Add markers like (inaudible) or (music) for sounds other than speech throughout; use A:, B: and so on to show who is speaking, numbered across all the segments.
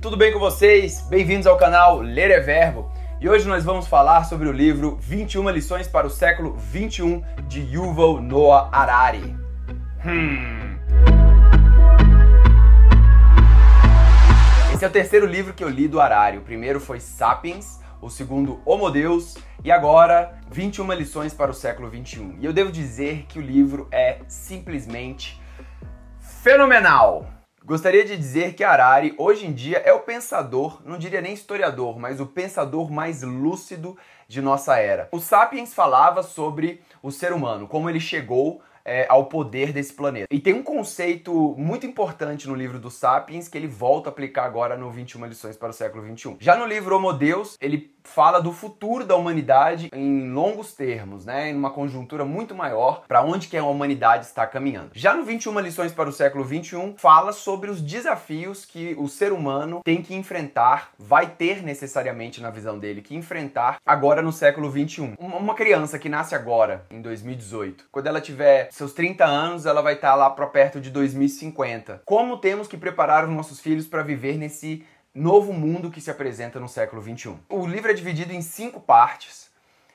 A: Tudo bem com vocês? Bem-vindos ao canal Ler é Verbo. E hoje nós vamos falar sobre o livro 21 lições para o século 21 de Yuval Noah Harari. Hum. Esse é o terceiro livro que eu li do Harari. O primeiro foi Sapiens, o segundo Homo Deus e agora 21 lições para o século 21. E eu devo dizer que o livro é simplesmente fenomenal. Gostaria de dizer que Harari hoje em dia é o pensador, não diria nem historiador, mas o pensador mais lúcido de nossa era. O Sapiens falava sobre o ser humano, como ele chegou é, ao poder desse planeta. E tem um conceito muito importante no livro do Sapiens que ele volta a aplicar agora no 21 lições para o século 21. Já no livro Homo Deus, ele fala do futuro da humanidade em longos termos, né, em uma conjuntura muito maior para onde que a humanidade está caminhando. Já no 21 lições para o século 21, fala sobre os desafios que o ser humano tem que enfrentar, vai ter necessariamente na visão dele que enfrentar agora no século 21. Uma criança que nasce agora em 2018, quando ela tiver seus 30 anos, ela vai estar lá para perto de 2050. Como temos que preparar os nossos filhos para viver nesse novo mundo que se apresenta no século 21? O livro é dividido em cinco partes.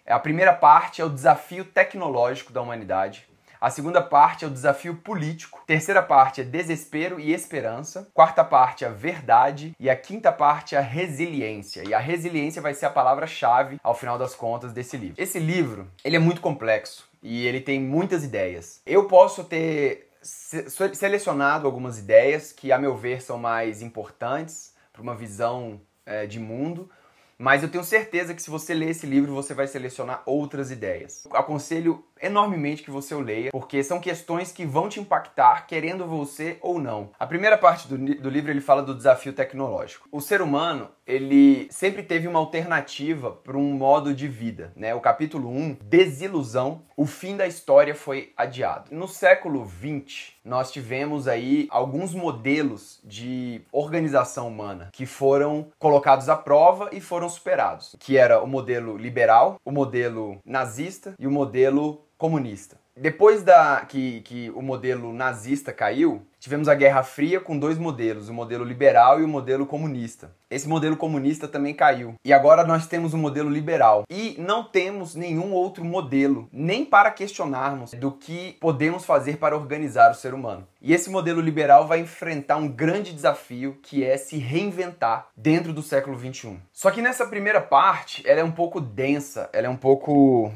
A: A primeira parte é o desafio tecnológico da humanidade. A segunda parte é o desafio político. Terceira parte é desespero e esperança. Quarta parte é a verdade. E a quinta parte é a resiliência. E a resiliência vai ser a palavra-chave, ao final das contas, desse livro. Esse livro, ele é muito complexo e ele tem muitas ideias. Eu posso ter selecionado algumas ideias que, a meu ver, são mais importantes para uma visão é, de mundo, mas eu tenho certeza que se você ler esse livro, você vai selecionar outras ideias. Aconselho enormemente que você o leia, porque são questões que vão te impactar, querendo você ou não. A primeira parte do, do livro ele fala do desafio tecnológico. O ser humano, ele sempre teve uma alternativa para um modo de vida, né? O capítulo 1, desilusão, o fim da história foi adiado. No século 20, nós tivemos aí alguns modelos de organização humana que foram colocados à prova e foram superados, que era o modelo liberal, o modelo nazista e o modelo comunista. Depois da que, que o modelo nazista caiu, tivemos a Guerra Fria com dois modelos, o modelo liberal e o modelo comunista. Esse modelo comunista também caiu. E agora nós temos o modelo liberal. E não temos nenhum outro modelo, nem para questionarmos do que podemos fazer para organizar o ser humano. E esse modelo liberal vai enfrentar um grande desafio que é se reinventar dentro do século 21. Só que nessa primeira parte, ela é um pouco densa, ela é um pouco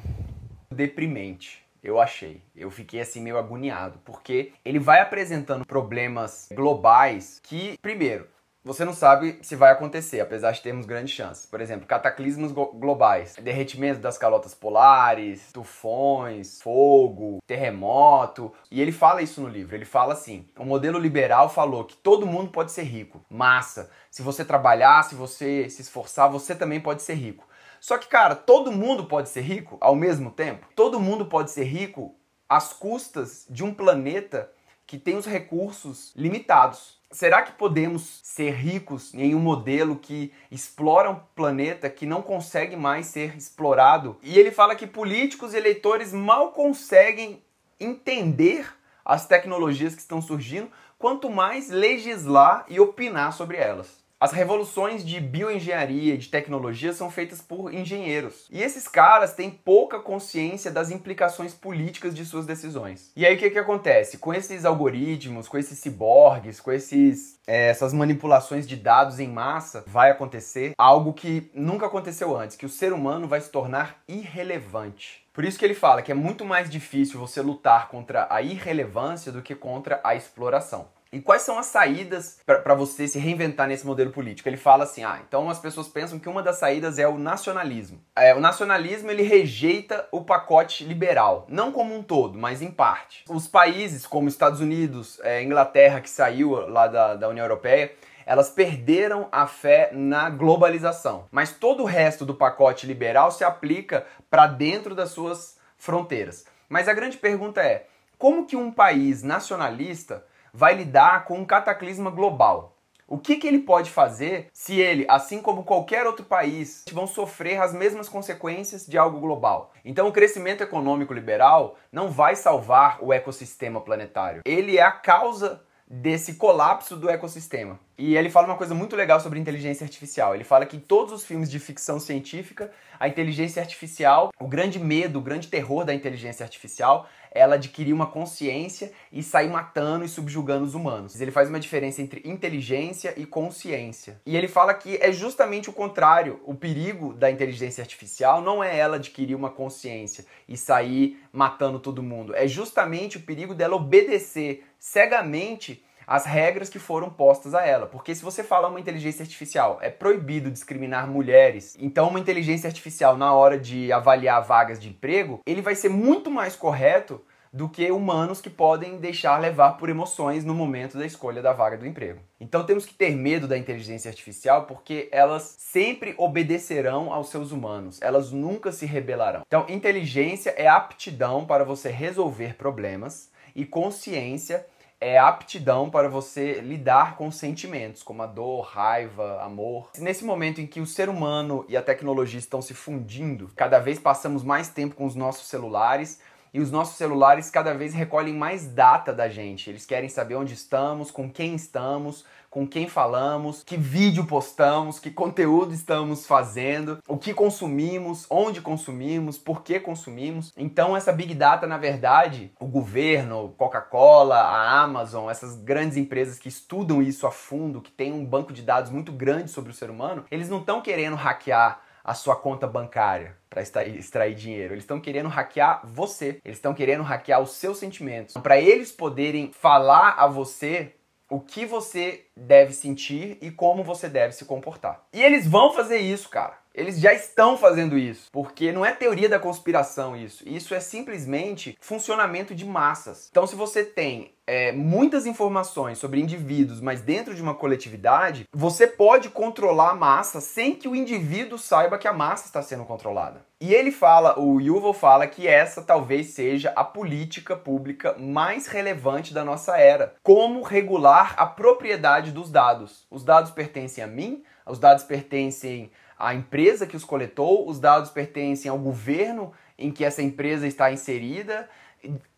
A: deprimente. Eu achei. Eu fiquei assim meio agoniado, porque ele vai apresentando problemas globais que, primeiro, você não sabe se vai acontecer, apesar de termos grandes chances. Por exemplo, cataclismos globais, derretimento das calotas polares, tufões, fogo, terremoto. E ele fala isso no livro. Ele fala assim: o modelo liberal falou que todo mundo pode ser rico. Massa. Se você trabalhar, se você se esforçar, você também pode ser rico. Só que, cara, todo mundo pode ser rico ao mesmo tempo? Todo mundo pode ser rico às custas de um planeta que tem os recursos limitados. Será que podemos ser ricos em um modelo que explora um planeta que não consegue mais ser explorado? E ele fala que políticos e eleitores mal conseguem entender as tecnologias que estão surgindo, quanto mais legislar e opinar sobre elas. As revoluções de bioengenharia e de tecnologia são feitas por engenheiros. E esses caras têm pouca consciência das implicações políticas de suas decisões. E aí o que, que acontece? Com esses algoritmos, com esses ciborgues, com esses, é, essas manipulações de dados em massa, vai acontecer algo que nunca aconteceu antes, que o ser humano vai se tornar irrelevante. Por isso que ele fala que é muito mais difícil você lutar contra a irrelevância do que contra a exploração. E quais são as saídas para você se reinventar nesse modelo político? Ele fala assim: ah, então as pessoas pensam que uma das saídas é o nacionalismo. É, o nacionalismo ele rejeita o pacote liberal, não como um todo, mas em parte. Os países como Estados Unidos, é, Inglaterra, que saiu lá da, da União Europeia, elas perderam a fé na globalização. Mas todo o resto do pacote liberal se aplica para dentro das suas fronteiras. Mas a grande pergunta é: como que um país nacionalista vai lidar com um cataclisma global. O que, que ele pode fazer se ele, assim como qualquer outro país, vão sofrer as mesmas consequências de algo global? Então, o crescimento econômico liberal não vai salvar o ecossistema planetário. Ele é a causa desse colapso do ecossistema. E ele fala uma coisa muito legal sobre inteligência artificial. Ele fala que em todos os filmes de ficção científica, a inteligência artificial, o grande medo, o grande terror da inteligência artificial ela adquirir uma consciência e sair matando e subjugando os humanos. Ele faz uma diferença entre inteligência e consciência. E ele fala que é justamente o contrário. O perigo da inteligência artificial não é ela adquirir uma consciência e sair matando todo mundo. É justamente o perigo dela obedecer cegamente as regras que foram postas a ela. Porque se você fala uma inteligência artificial, é proibido discriminar mulheres, então uma inteligência artificial na hora de avaliar vagas de emprego, ele vai ser muito mais correto do que humanos que podem deixar levar por emoções no momento da escolha da vaga do emprego. Então temos que ter medo da inteligência artificial porque elas sempre obedecerão aos seus humanos, elas nunca se rebelarão. Então, inteligência é aptidão para você resolver problemas e consciência é aptidão para você lidar com sentimentos, como a dor, raiva, amor. Nesse momento em que o ser humano e a tecnologia estão se fundindo, cada vez passamos mais tempo com os nossos celulares, e os nossos celulares cada vez recolhem mais data da gente. Eles querem saber onde estamos, com quem estamos, com quem falamos, que vídeo postamos, que conteúdo estamos fazendo, o que consumimos, onde consumimos, por que consumimos. Então essa Big Data, na verdade, o governo, Coca-Cola, a Amazon, essas grandes empresas que estudam isso a fundo, que têm um banco de dados muito grande sobre o ser humano, eles não estão querendo hackear a sua conta bancária para extrair dinheiro. Eles estão querendo hackear você. Eles estão querendo hackear os seus sentimentos. Para eles poderem falar a você o que você deve sentir e como você deve se comportar. E eles vão fazer isso, cara. Eles já estão fazendo isso, porque não é teoria da conspiração isso. Isso é simplesmente funcionamento de massas. Então, se você tem é, muitas informações sobre indivíduos, mas dentro de uma coletividade, você pode controlar a massa sem que o indivíduo saiba que a massa está sendo controlada. E ele fala, o Yuval fala que essa talvez seja a política pública mais relevante da nossa era. Como regular a propriedade dos dados. Os dados pertencem a mim, os dados pertencem à empresa que os coletou, os dados pertencem ao governo em que essa empresa está inserida.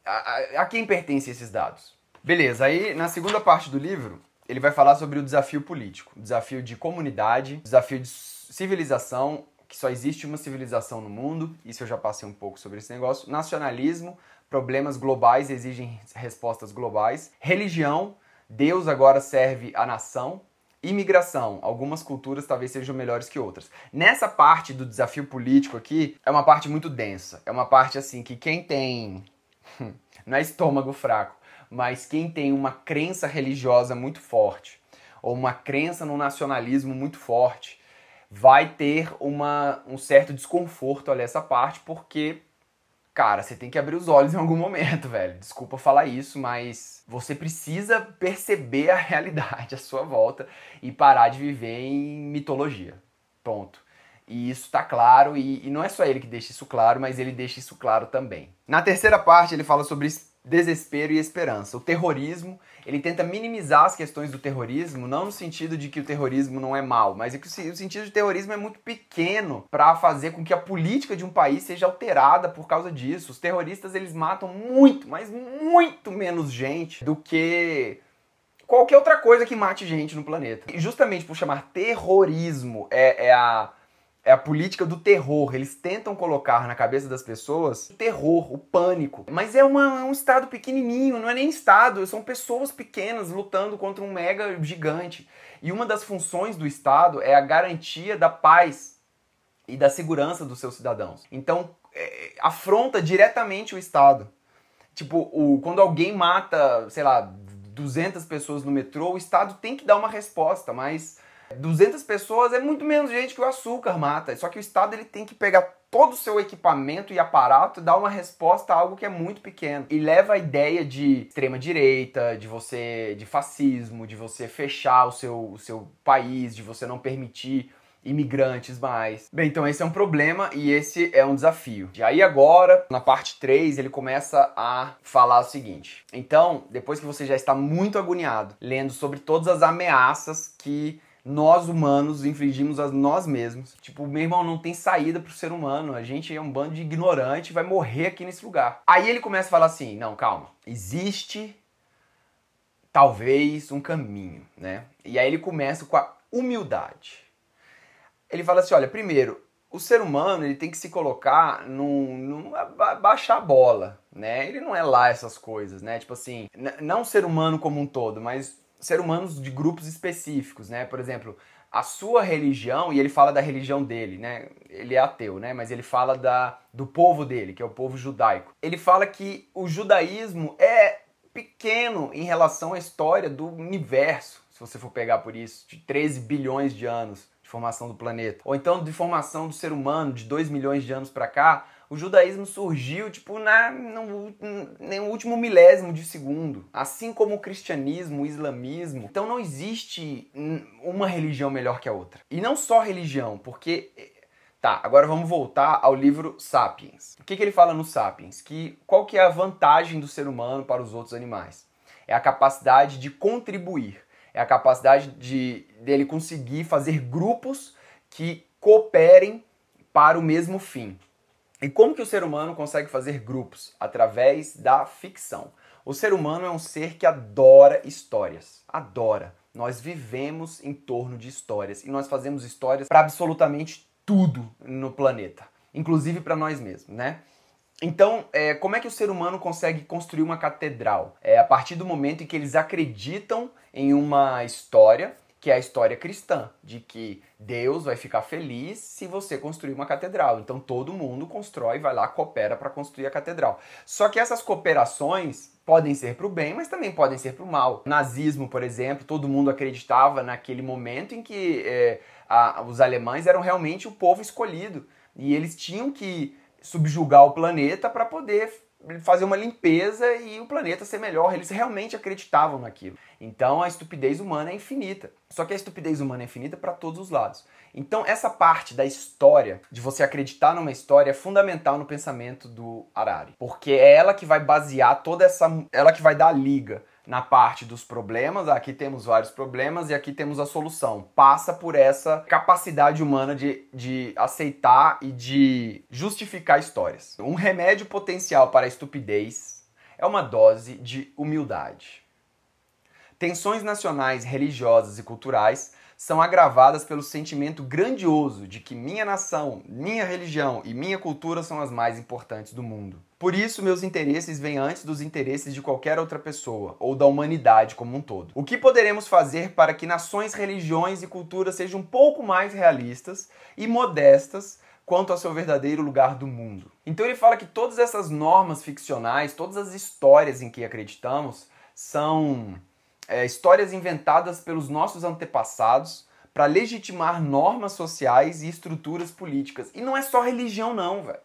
A: A, a, a quem pertencem esses dados? Beleza, aí na segunda parte do livro, ele vai falar sobre o desafio político, desafio de comunidade, desafio de civilização que só existe uma civilização no mundo, isso eu já passei um pouco sobre esse negócio. Nacionalismo, problemas globais exigem respostas globais. Religião, Deus agora serve a nação. Imigração, algumas culturas talvez sejam melhores que outras. Nessa parte do desafio político aqui, é uma parte muito densa. É uma parte assim que quem tem. Não é estômago fraco, mas quem tem uma crença religiosa muito forte, ou uma crença no nacionalismo muito forte, vai ter uma, um certo desconforto ali essa parte, porque, cara, você tem que abrir os olhos em algum momento, (laughs) velho. Desculpa falar isso, mas você precisa perceber a realidade à sua volta e parar de viver em mitologia. Ponto. E isso tá claro, e, e não é só ele que deixa isso claro, mas ele deixa isso claro também. Na terceira parte, ele fala sobre desespero e esperança. O terrorismo, ele tenta minimizar as questões do terrorismo, não no sentido de que o terrorismo não é mal, mas é que o sentido de terrorismo é muito pequeno para fazer com que a política de um país seja alterada por causa disso. Os terroristas, eles matam muito, mas muito menos gente do que qualquer outra coisa que mate gente no planeta. E justamente por chamar terrorismo é, é a é a política do terror. Eles tentam colocar na cabeça das pessoas o terror, o pânico. Mas é, uma, é um estado pequenininho, não é nem estado, são pessoas pequenas lutando contra um mega gigante. E uma das funções do Estado é a garantia da paz e da segurança dos seus cidadãos. Então, é, afronta diretamente o Estado. Tipo, o, quando alguém mata, sei lá, 200 pessoas no metrô, o Estado tem que dar uma resposta, mas 200 pessoas é muito menos gente que o açúcar mata. Só que o Estado ele tem que pegar todo o seu equipamento e aparato e dar uma resposta a algo que é muito pequeno. E leva a ideia de extrema direita, de você de fascismo, de você fechar o seu, o seu país, de você não permitir imigrantes mais. Bem, então esse é um problema e esse é um desafio. E aí agora, na parte 3, ele começa a falar o seguinte. Então, depois que você já está muito agoniado, lendo sobre todas as ameaças que nós humanos infligimos a nós mesmos. Tipo, meu irmão, não tem saída pro ser humano. A gente é um bando de ignorante, vai morrer aqui nesse lugar. Aí ele começa a falar assim: não, calma. Existe talvez um caminho, né? E aí ele começa com a humildade. Ele fala assim, olha, primeiro, o ser humano ele tem que se colocar num, num baixar a bola, né? Ele não é lá essas coisas, né? Tipo assim, não ser humano como um todo, mas ser humanos de grupos específicos, né? Por exemplo, a sua religião, e ele fala da religião dele, né? Ele é ateu, né? Mas ele fala da, do povo dele, que é o povo judaico. Ele fala que o judaísmo é pequeno em relação à história do universo, se você for pegar por isso, de 13 bilhões de anos de formação do planeta. Ou então de formação do ser humano de 2 milhões de anos para cá, o judaísmo surgiu tipo na, no, no último milésimo de segundo, assim como o cristianismo, o islamismo. Então não existe uma religião melhor que a outra. E não só religião, porque Tá, agora vamos voltar ao livro Sapiens. O que, que ele fala no Sapiens? Que qual que é a vantagem do ser humano para os outros animais? É a capacidade de contribuir, é a capacidade de dele conseguir fazer grupos que cooperem para o mesmo fim. E como que o ser humano consegue fazer grupos? Através da ficção. O ser humano é um ser que adora histórias. Adora. Nós vivemos em torno de histórias e nós fazemos histórias para absolutamente tudo no planeta, inclusive para nós mesmos, né? Então, é, como é que o ser humano consegue construir uma catedral? É a partir do momento em que eles acreditam em uma história que é a história cristã, de que Deus vai ficar feliz se você construir uma catedral. Então todo mundo constrói, vai lá, coopera para construir a catedral. Só que essas cooperações podem ser para o bem, mas também podem ser para o mal. Nazismo, por exemplo, todo mundo acreditava naquele momento em que é, a, os alemães eram realmente o povo escolhido e eles tinham que subjugar o planeta para poder fazer uma limpeza e o planeta ser melhor. Eles realmente acreditavam naquilo. Então a estupidez humana é infinita. Só que a estupidez humana é infinita para todos os lados. Então essa parte da história, de você acreditar numa história, é fundamental no pensamento do Harari, porque é ela que vai basear toda essa, ela que vai dar a liga na parte dos problemas, aqui temos vários problemas e aqui temos a solução. Passa por essa capacidade humana de, de aceitar e de justificar histórias. Um remédio potencial para a estupidez é uma dose de humildade. Tensões nacionais, religiosas e culturais são agravadas pelo sentimento grandioso de que minha nação, minha religião e minha cultura são as mais importantes do mundo. Por isso, meus interesses vêm antes dos interesses de qualquer outra pessoa ou da humanidade como um todo. O que poderemos fazer para que nações, religiões e culturas sejam um pouco mais realistas e modestas quanto ao seu verdadeiro lugar do mundo? Então ele fala que todas essas normas ficcionais, todas as histórias em que acreditamos, são é, histórias inventadas pelos nossos antepassados para legitimar normas sociais e estruturas políticas. E não é só religião, não, velho.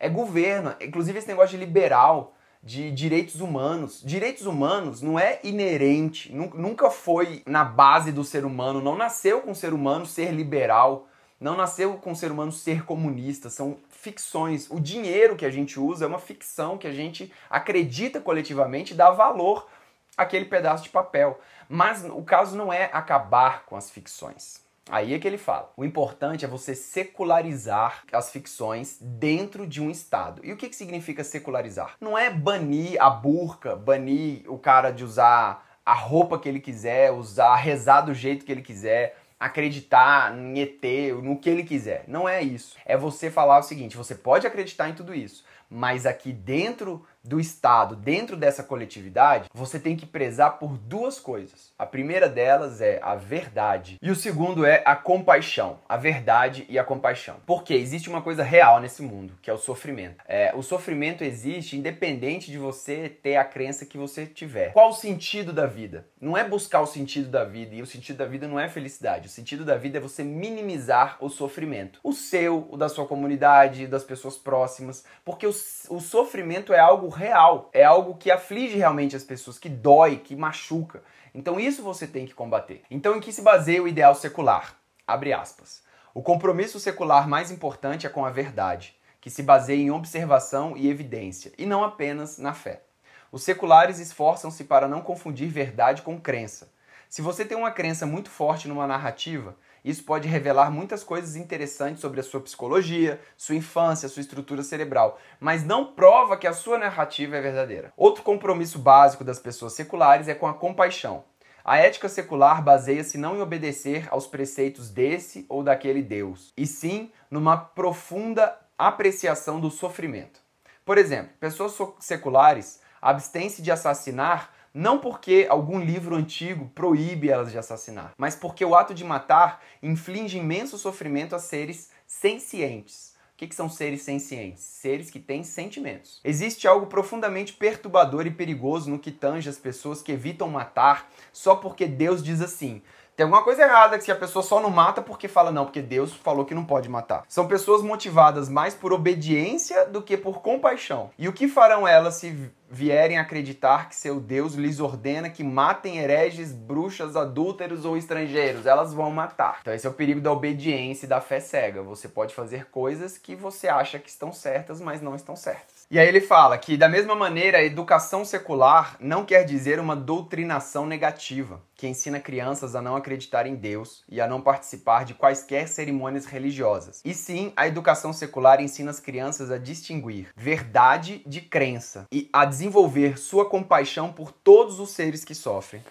A: É governo. Inclusive esse negócio de liberal, de direitos humanos. Direitos humanos não é inerente, nunca foi na base do ser humano, não nasceu com o ser humano ser liberal, não nasceu com o ser humano ser comunista, são ficções. O dinheiro que a gente usa é uma ficção que a gente acredita coletivamente e dá valor aquele pedaço de papel. Mas o caso não é acabar com as ficções. Aí é que ele fala. O importante é você secularizar as ficções dentro de um Estado. E o que, que significa secularizar? Não é banir a burca, banir o cara de usar a roupa que ele quiser, usar, rezar do jeito que ele quiser, acreditar em ET, no que ele quiser. Não é isso. É você falar o seguinte: você pode acreditar em tudo isso, mas aqui dentro do Estado, dentro dessa coletividade, você tem que prezar por duas coisas. A primeira delas é a verdade e o segundo é a compaixão. A verdade e a compaixão. Porque existe uma coisa real nesse mundo, que é o sofrimento. É, o sofrimento existe independente de você ter a crença que você tiver. Qual o sentido da vida? Não é buscar o sentido da vida e o sentido da vida não é felicidade. O sentido da vida é você minimizar o sofrimento. O seu, o da sua comunidade, das pessoas próximas. Porque o, o sofrimento é algo real, é algo que aflige realmente as pessoas, que dói, que machuca. Então isso você tem que combater. Então em que se baseia o ideal secular? Abre aspas. O compromisso secular mais importante é com a verdade, que se baseia em observação e evidência, e não apenas na fé. Os seculares esforçam-se para não confundir verdade com crença. Se você tem uma crença muito forte numa narrativa, Isso pode revelar muitas coisas interessantes sobre a sua psicologia, sua infância, sua estrutura cerebral, mas não prova que a sua narrativa é verdadeira. Outro compromisso básico das pessoas seculares é com a compaixão. A ética secular baseia-se não em obedecer aos preceitos desse ou daquele Deus, e sim numa profunda apreciação do sofrimento. Por exemplo, pessoas seculares abstêm-se de assassinar não porque algum livro antigo proíbe elas de assassinar, mas porque o ato de matar inflige imenso sofrimento a seres sencientes. O que, que são seres sencientes? Seres que têm sentimentos. Existe algo profundamente perturbador e perigoso no que tange as pessoas que evitam matar só porque Deus diz assim: tem alguma coisa errada que a pessoa só não mata porque fala não, porque Deus falou que não pode matar. São pessoas motivadas mais por obediência do que por compaixão. E o que farão elas se vierem acreditar que seu Deus lhes ordena que matem hereges, bruxas, adúlteros ou estrangeiros? Elas vão matar. Então esse é o perigo da obediência e da fé cega. Você pode fazer coisas que você acha que estão certas, mas não estão certas. E aí ele fala que, da mesma maneira, a educação secular não quer dizer uma doutrinação negativa, que ensina crianças a não acreditar em Deus e a não participar de quaisquer cerimônias religiosas. E sim, a educação secular ensina as crianças a distinguir verdade de crença e a desenvolver sua compaixão por todos os seres que sofrem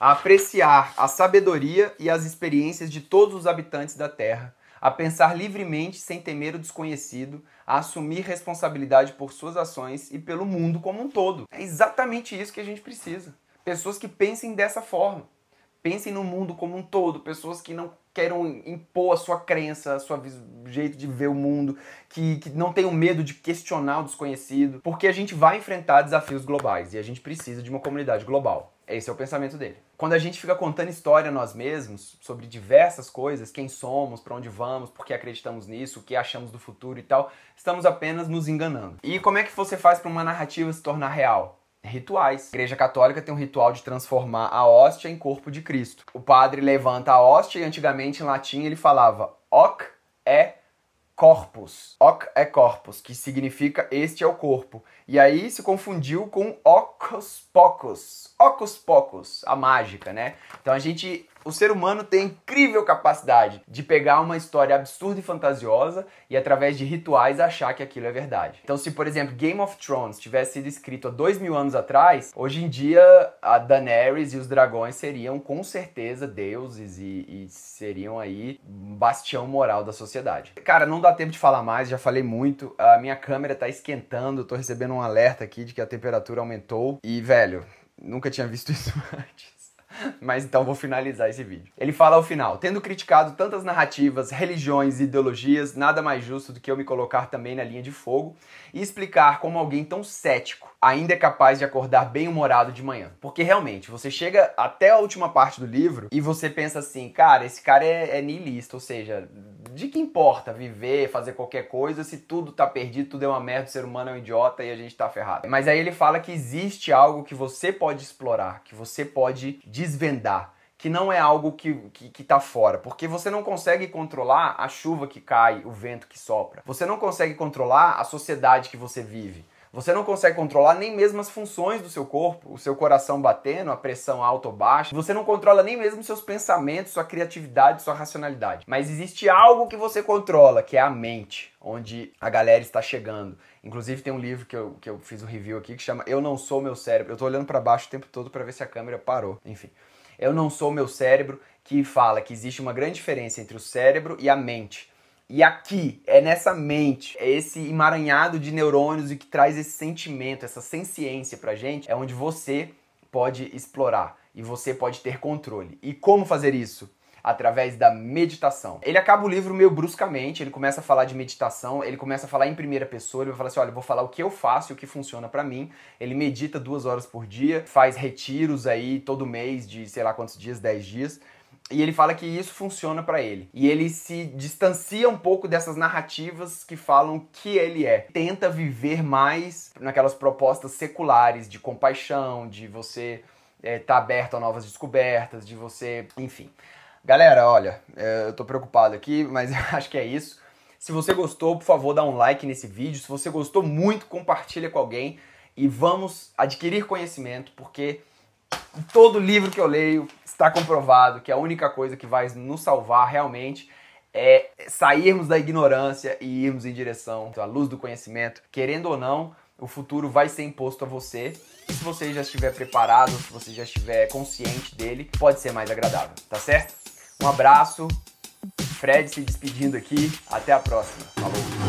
A: a apreciar a sabedoria e as experiências de todos os habitantes da Terra, a pensar livremente sem temer o desconhecido, a assumir responsabilidade por suas ações e pelo mundo como um todo. É exatamente isso que a gente precisa. Pessoas que pensem dessa forma. Pensem no mundo como um todo, pessoas que não queiram impor a sua crença, o seu jeito de ver o mundo, que, que não tenham medo de questionar o desconhecido, porque a gente vai enfrentar desafios globais e a gente precisa de uma comunidade global. Esse é o pensamento dele. Quando a gente fica contando história nós mesmos sobre diversas coisas, quem somos, para onde vamos, por que acreditamos nisso, o que achamos do futuro e tal, estamos apenas nos enganando. E como é que você faz para uma narrativa se tornar real? Rituais. A Igreja Católica tem um ritual de transformar a hóstia em corpo de Cristo. O padre levanta a hóstia e antigamente em latim ele falava hoc é corpus. Hoc é corpus, que significa este é o corpo. E aí se confundiu com ocus pocus. Ocus pocus, a mágica, né? Então a gente o ser humano tem incrível capacidade de pegar uma história absurda e fantasiosa e, através de rituais, achar que aquilo é verdade. Então, se, por exemplo, Game of Thrones tivesse sido escrito há dois mil anos atrás, hoje em dia a Daenerys e os dragões seriam com certeza deuses e, e seriam aí um bastião moral da sociedade. Cara, não dá tempo de falar mais, já falei muito. A minha câmera tá esquentando, tô recebendo um alerta aqui de que a temperatura aumentou. E, velho, nunca tinha visto isso (laughs) antes. (laughs) Mas então vou finalizar esse vídeo. Ele fala ao final: tendo criticado tantas narrativas, religiões e ideologias, nada mais justo do que eu me colocar também na linha de fogo e explicar como alguém tão cético ainda é capaz de acordar bem-humorado de manhã. Porque realmente, você chega até a última parte do livro e você pensa assim, cara, esse cara é, é niilista, ou seja, de que importa viver, fazer qualquer coisa se tudo tá perdido, tudo é uma merda, o ser humano é um idiota e a gente tá ferrado. Mas aí ele fala que existe algo que você pode explorar, que você pode desvendar que não é algo que, que, que tá fora, porque você não consegue controlar a chuva que cai, o vento que sopra. Você não consegue controlar a sociedade que você vive. Você não consegue controlar nem mesmo as funções do seu corpo, o seu coração batendo, a pressão alta ou baixa. Você não controla nem mesmo seus pensamentos, sua criatividade, sua racionalidade. Mas existe algo que você controla, que é a mente, onde a galera está chegando. Inclusive tem um livro que eu, que eu fiz o um review aqui que chama Eu Não Sou Meu Cérebro. Eu tô olhando para baixo o tempo todo para ver se a câmera parou. Enfim. Eu Não Sou Meu Cérebro, que fala que existe uma grande diferença entre o cérebro e a mente. E aqui, é nessa mente, é esse emaranhado de neurônios e que traz esse sentimento, essa senciência pra gente, é onde você pode explorar e você pode ter controle. E como fazer isso? Através da meditação. Ele acaba o livro meio bruscamente, ele começa a falar de meditação, ele começa a falar em primeira pessoa, ele vai falar assim: olha, vou falar o que eu faço e o que funciona para mim. Ele medita duas horas por dia, faz retiros aí todo mês de sei lá quantos dias, dez dias e ele fala que isso funciona para ele. E ele se distancia um pouco dessas narrativas que falam que ele é. Tenta viver mais naquelas propostas seculares de compaixão, de você estar é, tá aberto a novas descobertas, de você. Enfim. Galera, olha, é, eu tô preocupado aqui, mas (laughs) acho que é isso. Se você gostou, por favor, dá um like nesse vídeo. Se você gostou muito, compartilha com alguém e vamos adquirir conhecimento, porque todo livro que eu leio está comprovado que a única coisa que vai nos salvar realmente é sairmos da ignorância e irmos em direção à luz do conhecimento. Querendo ou não, o futuro vai ser imposto a você. E se você já estiver preparado, se você já estiver consciente dele, pode ser mais agradável, tá certo? Um abraço. Fred se despedindo aqui. Até a próxima. Falou.